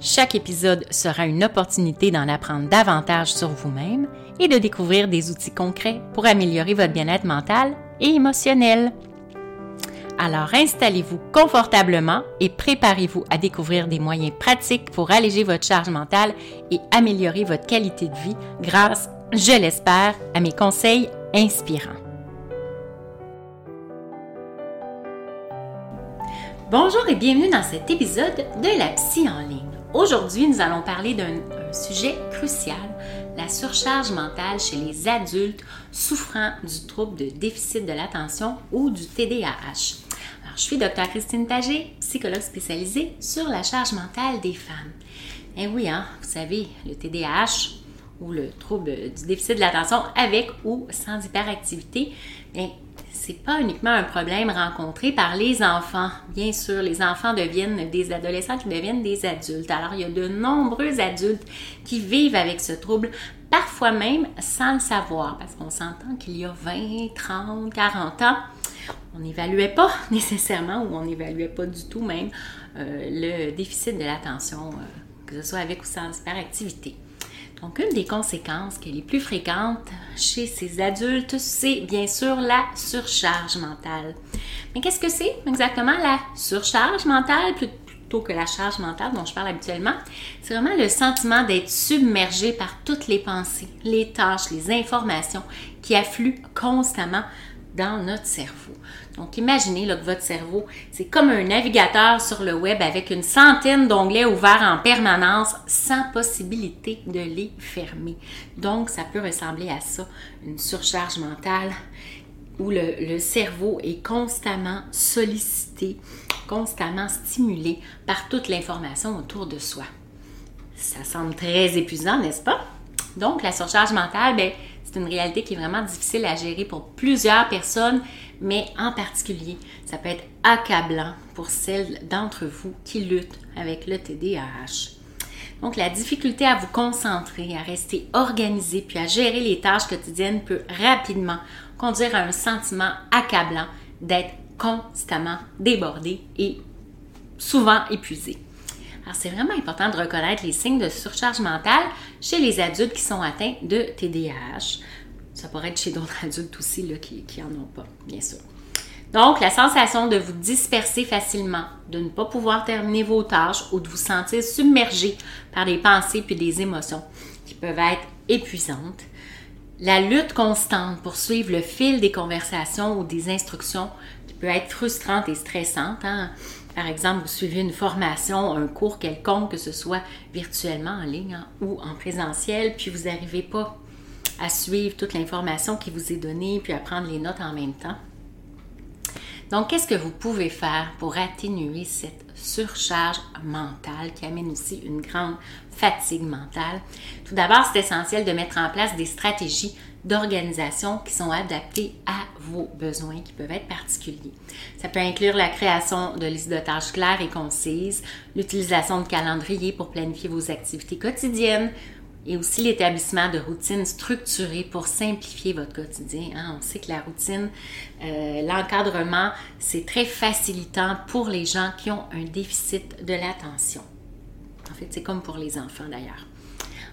Chaque épisode sera une opportunité d'en apprendre davantage sur vous-même et de découvrir des outils concrets pour améliorer votre bien-être mental et émotionnel. Alors installez-vous confortablement et préparez-vous à découvrir des moyens pratiques pour alléger votre charge mentale et améliorer votre qualité de vie grâce, je l'espère, à mes conseils inspirants. Bonjour et bienvenue dans cet épisode de la Psy en ligne. Aujourd'hui, nous allons parler d'un sujet crucial, la surcharge mentale chez les adultes souffrant du trouble de déficit de l'attention ou du TDAH. Alors, je suis Dr Christine Tagé, psychologue spécialisée sur la charge mentale des femmes. Eh oui, hein, vous savez, le TDAH ou le trouble du déficit de l'attention avec ou sans hyperactivité, c'est pas uniquement un problème rencontré par les enfants. Bien sûr, les enfants deviennent des adolescents qui deviennent des adultes. Alors, il y a de nombreux adultes qui vivent avec ce trouble, parfois même sans le savoir, parce qu'on s'entend qu'il y a 20, 30, 40 ans, on n'évaluait pas nécessairement ou on n'évaluait pas du tout même euh, le déficit de l'attention, euh, que ce soit avec ou sans hyperactivité. Donc, une des conséquences qui est les plus fréquentes chez ces adultes, c'est bien sûr la surcharge mentale. Mais qu'est-ce que c'est exactement la surcharge mentale plutôt que la charge mentale dont je parle habituellement? C'est vraiment le sentiment d'être submergé par toutes les pensées, les tâches, les informations qui affluent constamment notre cerveau. Donc, imaginez que votre cerveau, c'est comme un navigateur sur le web avec une centaine d'onglets ouverts en permanence sans possibilité de les fermer. Donc, ça peut ressembler à ça, une surcharge mentale où le, le cerveau est constamment sollicité, constamment stimulé par toute l'information autour de soi. Ça semble très épuisant, n'est-ce pas? Donc, la surcharge mentale, ben, une réalité qui est vraiment difficile à gérer pour plusieurs personnes, mais en particulier, ça peut être accablant pour celles d'entre vous qui luttent avec le TDAH. Donc, la difficulté à vous concentrer, à rester organisé, puis à gérer les tâches quotidiennes peut rapidement conduire à un sentiment accablant d'être constamment débordé et souvent épuisé. Alors, c'est vraiment important de reconnaître les signes de surcharge mentale chez les adultes qui sont atteints de TDAH. Ça pourrait être chez d'autres adultes aussi là, qui n'en ont pas, bien sûr. Donc, la sensation de vous disperser facilement, de ne pas pouvoir terminer vos tâches ou de vous sentir submergé par des pensées puis des émotions qui peuvent être épuisantes. La lutte constante pour suivre le fil des conversations ou des instructions qui peut être frustrante et stressante. Hein? Par exemple, vous suivez une formation, un cours quelconque, que ce soit virtuellement en ligne hein, ou en présentiel, puis vous n'arrivez pas à suivre toute l'information qui vous est donnée, puis à prendre les notes en même temps. Donc, qu'est-ce que vous pouvez faire pour atténuer cette surcharge mentale qui amène aussi une grande fatigue mentale? Tout d'abord, c'est essentiel de mettre en place des stratégies d'organisation qui sont adaptées à vos besoins qui peuvent être particuliers. Ça peut inclure la création de listes de tâches claires et concises, l'utilisation de calendriers pour planifier vos activités quotidiennes, et aussi l'établissement de routines structurées pour simplifier votre quotidien. Hein. On sait que la routine, euh, l'encadrement, c'est très facilitant pour les gens qui ont un déficit de l'attention. En fait, c'est comme pour les enfants d'ailleurs.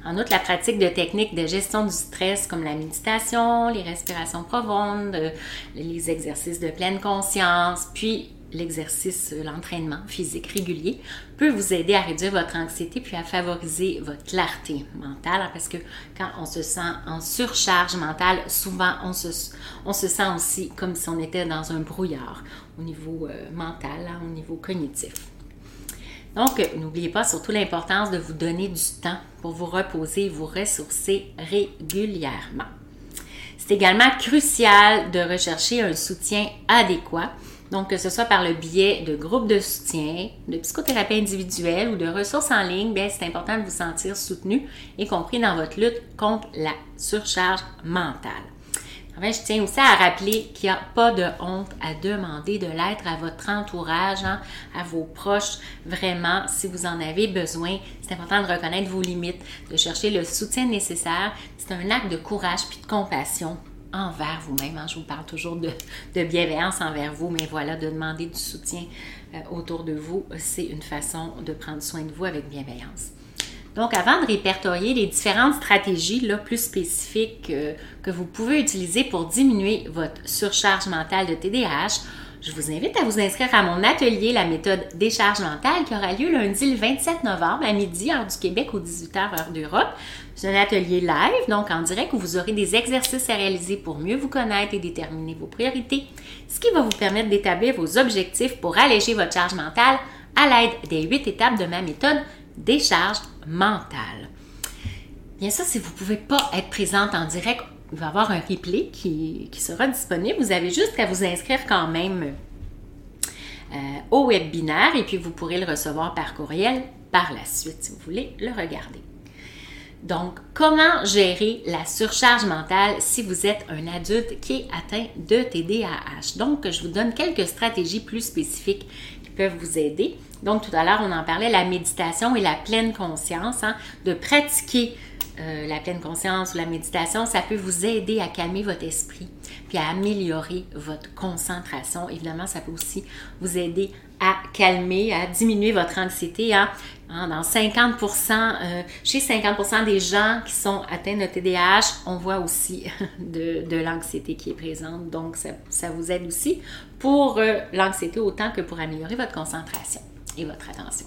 En outre, la pratique de techniques de gestion du stress comme la méditation, les respirations profondes, euh, les exercices de pleine conscience, puis l'exercice, l'entraînement physique régulier peut vous aider à réduire votre anxiété puis à favoriser votre clarté mentale hein, parce que quand on se sent en surcharge mentale, souvent on se, sent aussi comme si on était dans un brouillard au niveau euh, mental, hein, au niveau cognitif. Donc, n'oubliez pas surtout l'importance de vous donner du temps pour vous reposer et vous ressourcer régulièrement. C'est également crucial de rechercher un soutien adéquat donc, que ce soit par le biais de groupes de soutien, de psychothérapie individuelle ou de ressources en ligne, bien, c'est important de vous sentir soutenu, y compris dans votre lutte contre la surcharge mentale. Enfin, je tiens aussi à rappeler qu'il n'y a pas de honte à demander de l'aide à votre entourage, hein, à vos proches. Vraiment, si vous en avez besoin, c'est important de reconnaître vos limites, de chercher le soutien nécessaire. C'est un acte de courage puis de compassion envers vous-même. Hein. Je vous parle toujours de, bienveillance envers vous, mais voilà, de demander du soutien euh, autour de vous, c'est une façon de prendre soin de vous avec bienveillance. Donc, avant de répertorier les différentes stratégies là, plus spécifiques euh, que vous pouvez utiliser pour diminuer votre surcharge mentale de TDAH, je vous invite à vous inscrire à mon atelier La méthode décharge mentale qui aura lieu lundi le 27 novembre à midi, heure du Québec, aux 18h, heure d'Europe. C'est un atelier live, donc en direct, où vous aurez des exercices à réaliser pour mieux vous connaître et déterminer vos priorités, ce qui va vous permettre d'établir vos objectifs pour alléger votre charge mentale à l'aide des huit étapes de ma méthode décharge mentale. Bien ça, si vous ne pouvez pas être présente en direct, il va y avoir un replay qui, sera disponible. Vous avez juste à vous inscrire quand même euh, au webinaire et puis vous pourrez le recevoir par courriel par la suite si vous voulez le regarder. Donc, comment gérer la surcharge mentale si vous êtes un adulte qui est atteint de TDAH? Donc, je vous donne quelques stratégies plus spécifiques qui peuvent vous aider. Donc, tout à l'heure, on en parlait, la méditation et la pleine conscience, hein, de pratiquer euh, la pleine conscience ou la méditation, ça peut vous aider à calmer votre esprit, puis à améliorer votre concentration. Évidemment, ça peut aussi vous aider à calmer, à diminuer votre anxiété. Hein. Hein, dans 50%, euh, chez 50% des gens qui sont atteints de TDAH, on voit aussi de, l'anxiété qui est présente. Donc, ça, vous aide aussi pour euh, l'anxiété autant que pour améliorer votre concentration et votre attention.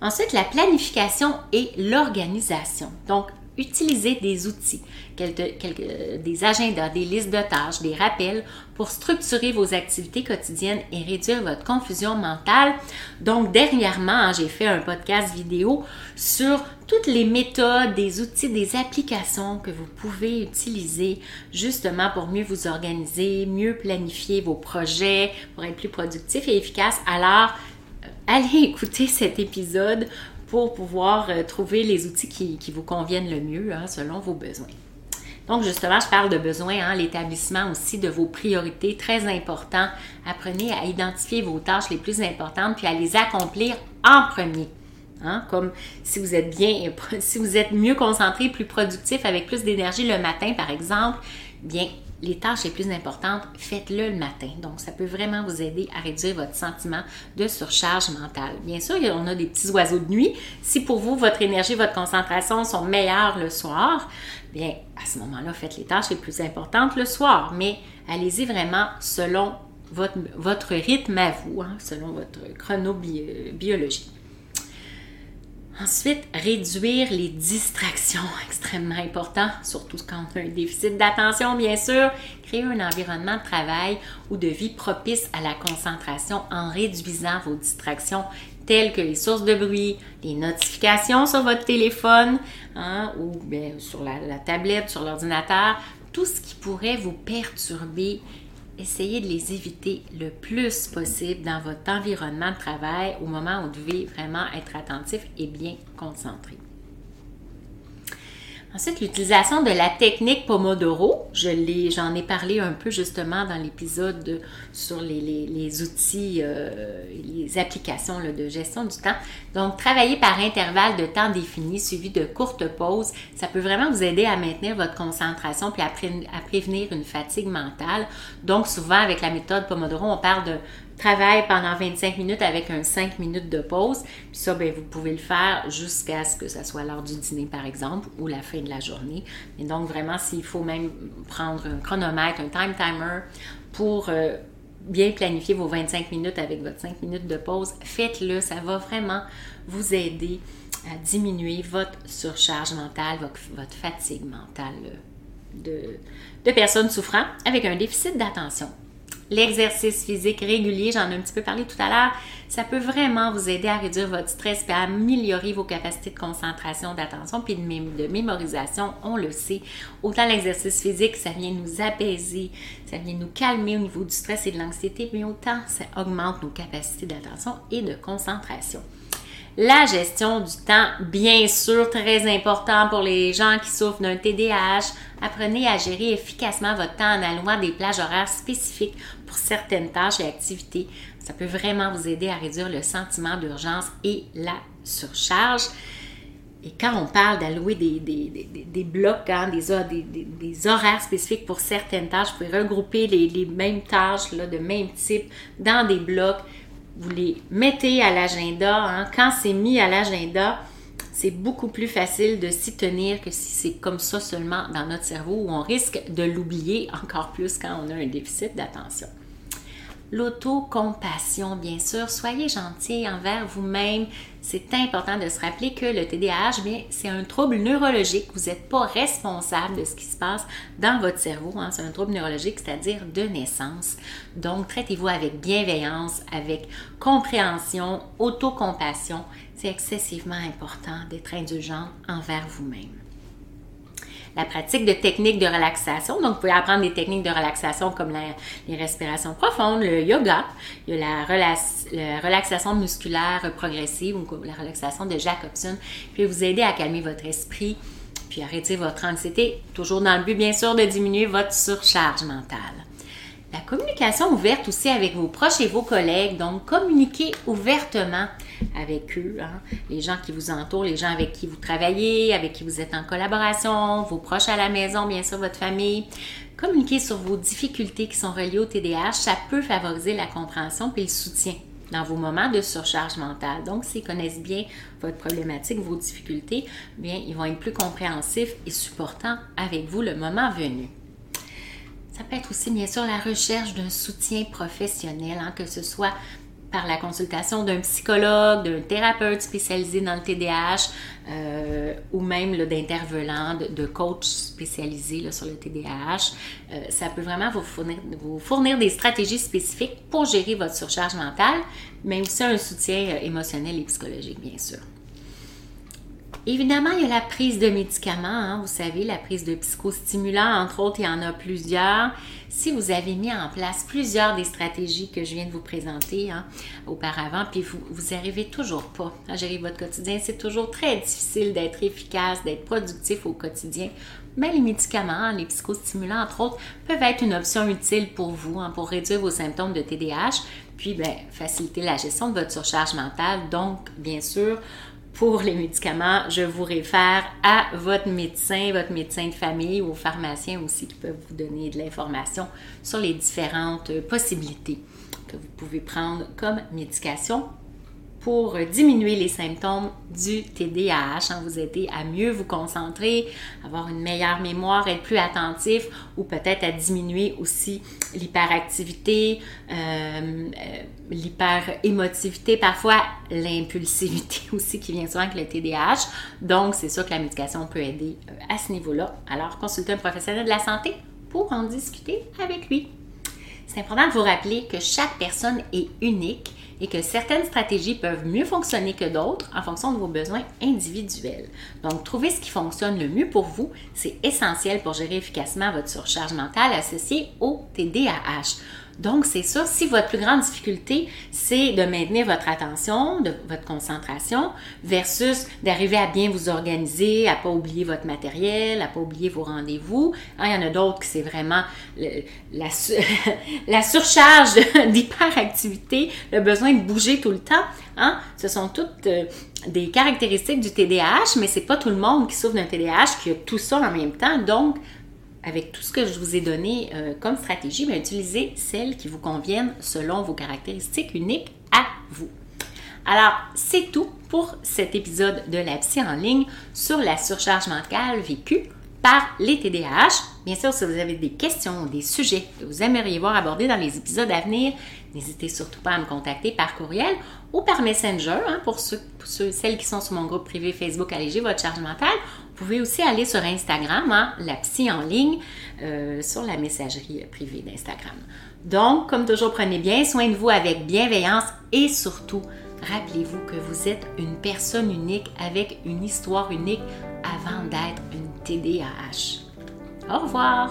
Ensuite, la planification et l'organisation. Donc, Utilisez des outils, des agendas, des listes de tâches, des rappels pour structurer vos activités quotidiennes et réduire votre confusion mentale. Donc, dernièrement, hein, j'ai fait un podcast vidéo sur toutes les méthodes, des outils, des applications que vous pouvez utiliser justement pour mieux vous organiser, mieux planifier vos projets, pour être plus productif et efficace. Alors, euh, allez écouter cet épisode pour pouvoir euh, trouver les outils qui, vous conviennent le mieux hein, selon vos besoins. Donc, justement, je parle de besoins, hein, l'établissement aussi de vos priorités, très important. Apprenez à identifier vos tâches les plus importantes puis à les accomplir en premier. Hein, comme si vous êtes bien, si vous êtes mieux concentré, plus productif, avec plus d'énergie le matin, par exemple, bien, les tâches les plus importantes, faites-le le matin. Donc, ça peut vraiment vous aider à réduire votre sentiment de surcharge mentale. Bien sûr, on a des petits oiseaux de nuit. Si pour vous, votre énergie, votre concentration sont meilleures le soir, bien, à ce moment-là, faites les tâches les plus importantes le soir. Mais allez-y vraiment selon votre, rythme à vous, hein, selon votre chronobiologie. Ensuite, réduire les distractions, extrêmement important, surtout quand on a un déficit d'attention, bien sûr. Créer un environnement de travail ou de vie propice à la concentration en réduisant vos distractions telles que les sources de bruit, les notifications sur votre téléphone hein, ou sur la tablette, sur l'ordinateur, tout ce qui pourrait vous perturber essayez de les éviter le plus possible dans votre environnement de travail au moment où vous devez vraiment être attentif et bien concentré. Ensuite, l'utilisation de la technique Pomodoro. Je j'en ai parlé un peu justement dans l'épisode sur les, outils, euh, les applications de gestion du temps. Donc, travailler par intervalle de temps défini suivi de courtes pauses, ça peut vraiment vous aider à maintenir votre concentration puis à, à prévenir une fatigue mentale. Donc, souvent avec la méthode Pomodoro, on parle de travaille pendant 25 minutes avec un 5 minutes de pause. Puis ça, bien, vous pouvez le faire jusqu'à ce que ça soit l'heure du dîner, par exemple, ou la fin de la journée. Et donc, vraiment, s'il faut même prendre un chronomètre, un time timer pour euh, bien planifier vos 25 minutes avec votre 5 minutes de pause, faites-le. Ça va vraiment vous aider à diminuer votre surcharge mentale, votre, fatigue mentale de, de personnes souffrant avec un déficit d'attention. L'exercice physique régulier, j'en ai un petit peu parlé tout à l'heure, ça peut vraiment vous aider à réduire votre stress et à améliorer vos capacités de concentration, d'attention puis de, mémorisation. On le sait. Autant l'exercice physique, ça vient nous apaiser, ça vient nous calmer au niveau du stress et de l'anxiété, mais autant ça augmente nos capacités d'attention et de concentration. La gestion du temps, bien sûr, très important pour les gens qui souffrent d'un TDAH. Apprenez à gérer efficacement votre temps en allouant des plages horaires spécifiques pour certaines tâches et activités. Ça peut vraiment vous aider à réduire le sentiment d'urgence et la surcharge. Et quand on parle d'allouer des, des, blocs, hein, des, horaires spécifiques pour certaines tâches, vous pouvez regrouper les, mêmes tâches là, de même type dans des blocs vous les mettez à l'agenda. Hein. Quand c'est mis à l'agenda, c'est beaucoup plus facile de s'y tenir que si c'est comme ça seulement dans notre cerveau où on risque de l'oublier encore plus quand on a un déficit d'attention. L'autocompassion, bien sûr. Soyez gentil envers vous-même. C'est important de se rappeler que le TDAH, c'est un trouble neurologique. Vous n'êtes pas responsable de ce qui se passe dans votre cerveau. Hein. C'est un trouble neurologique, c'est-à-dire de naissance. Donc, traitez-vous avec bienveillance, avec compréhension, autocompassion. C'est excessivement important d'être indulgent envers vous-même la pratique de techniques de relaxation. Donc, vous pouvez apprendre des techniques de relaxation comme les respirations profondes, le yoga, la, relaxation musculaire progressive ou la relaxation de Jacobson, puis vous aider à calmer votre esprit, puis arrêter votre anxiété, toujours dans le but, bien sûr, de diminuer votre surcharge mentale. La communication ouverte aussi avec vos proches et vos collègues, donc communiquez ouvertement avec eux, hein. les gens qui vous entourent, les gens avec qui vous travaillez, avec qui vous êtes en collaboration, vos proches à la maison, bien sûr votre famille. Communiquez sur vos difficultés qui sont reliées au TDAH, ça peut favoriser la compréhension et le soutien dans vos moments de surcharge mentale. Donc, s'ils connaissent bien votre problématique, vos difficultés, bien, ils vont être plus compréhensifs et supportants avec vous le moment venu. Ça peut être aussi, bien sûr, la recherche d'un soutien professionnel, hein, que ce soit par la consultation d'un psychologue, d'un thérapeute spécialisé dans le TDAH euh, ou même d'intervenants, de, de, coach spécialisés sur le TDAH. Euh, ça peut vraiment vous fournir, vous fournir des stratégies spécifiques pour gérer votre surcharge mentale, mais aussi un soutien euh, émotionnel et psychologique, bien sûr. Évidemment, il y a la prise de médicaments, hein, vous savez, la prise de psychostimulants, entre autres, il y en a plusieurs. Si vous avez mis en place plusieurs des stratégies que je viens de vous présenter hein, auparavant, puis vous, vous arrivez toujours pas à gérer votre quotidien, c'est toujours très difficile d'être efficace, d'être productif au quotidien. Mais les médicaments, les psychostimulants, entre autres, peuvent être une option utile pour vous, hein, pour réduire vos symptômes de TDAH, puis ben, faciliter la gestion de votre surcharge mentale. Donc, bien sûr, pour les médicaments, je vous réfère à votre médecin, votre médecin de famille ou aux pharmaciens aussi qui peuvent vous donner de l'information sur les différentes possibilités que vous pouvez prendre comme médication pour diminuer les symptômes du TDAH, hein, vous aider à mieux vous concentrer, avoir une meilleure mémoire, être plus attentif ou peut-être à diminuer aussi l'hyperactivité, euh, euh l'hyperémotivité, parfois l'impulsivité aussi qui vient souvent avec le TDAH. Donc, c'est sûr que la médication peut aider euh, à ce niveau-là. Alors, consultez un professionnel de la santé pour en discuter avec lui. C'est important de vous rappeler que chaque personne est unique et que certaines stratégies peuvent mieux fonctionner que d'autres en fonction de vos besoins individuels. Donc, trouver ce qui fonctionne le mieux pour vous, c'est essentiel pour gérer efficacement votre surcharge mentale associée au TDAH. Donc, c'est ça. Si votre plus grande difficulté, c'est de maintenir votre attention, de votre concentration, versus d'arriver à bien vous organiser, à pas oublier votre matériel, à pas oublier vos rendez-vous. Hein, il y en a d'autres qui c'est vraiment la, la surcharge d'hyperactivité, le besoin de bouger tout le temps. Hein. Ce sont toutes euh, des caractéristiques du TDAH, mais c'est pas tout le monde qui souffre d'un TDAH qui a tout ça en même temps. Donc, avec tout ce que je vous ai donné euh, comme stratégie, mais utilisez celles qui vous conviennent selon vos caractéristiques uniques à vous. Alors, c'est tout pour cet épisode de la psy en ligne sur la surcharge mentale vécue par les TDAH. Bien sûr, si vous avez des questions ou des sujets que vous aimeriez voir abordés dans les épisodes à venir, n'hésitez surtout pas à me contacter par courriel ou par Messenger. Hein, pour, ceux, celles qui sont sur mon groupe privé Facebook Alléger votre charge mentale, vous pouvez aussi aller sur Instagram, hein, la psy en ligne, euh, sur la messagerie privée d'Instagram. Donc, comme toujours, prenez bien soin de vous avec bienveillance et surtout, rappelez-vous que vous êtes une personne unique avec une histoire unique avant d'être une TDAH. Au revoir!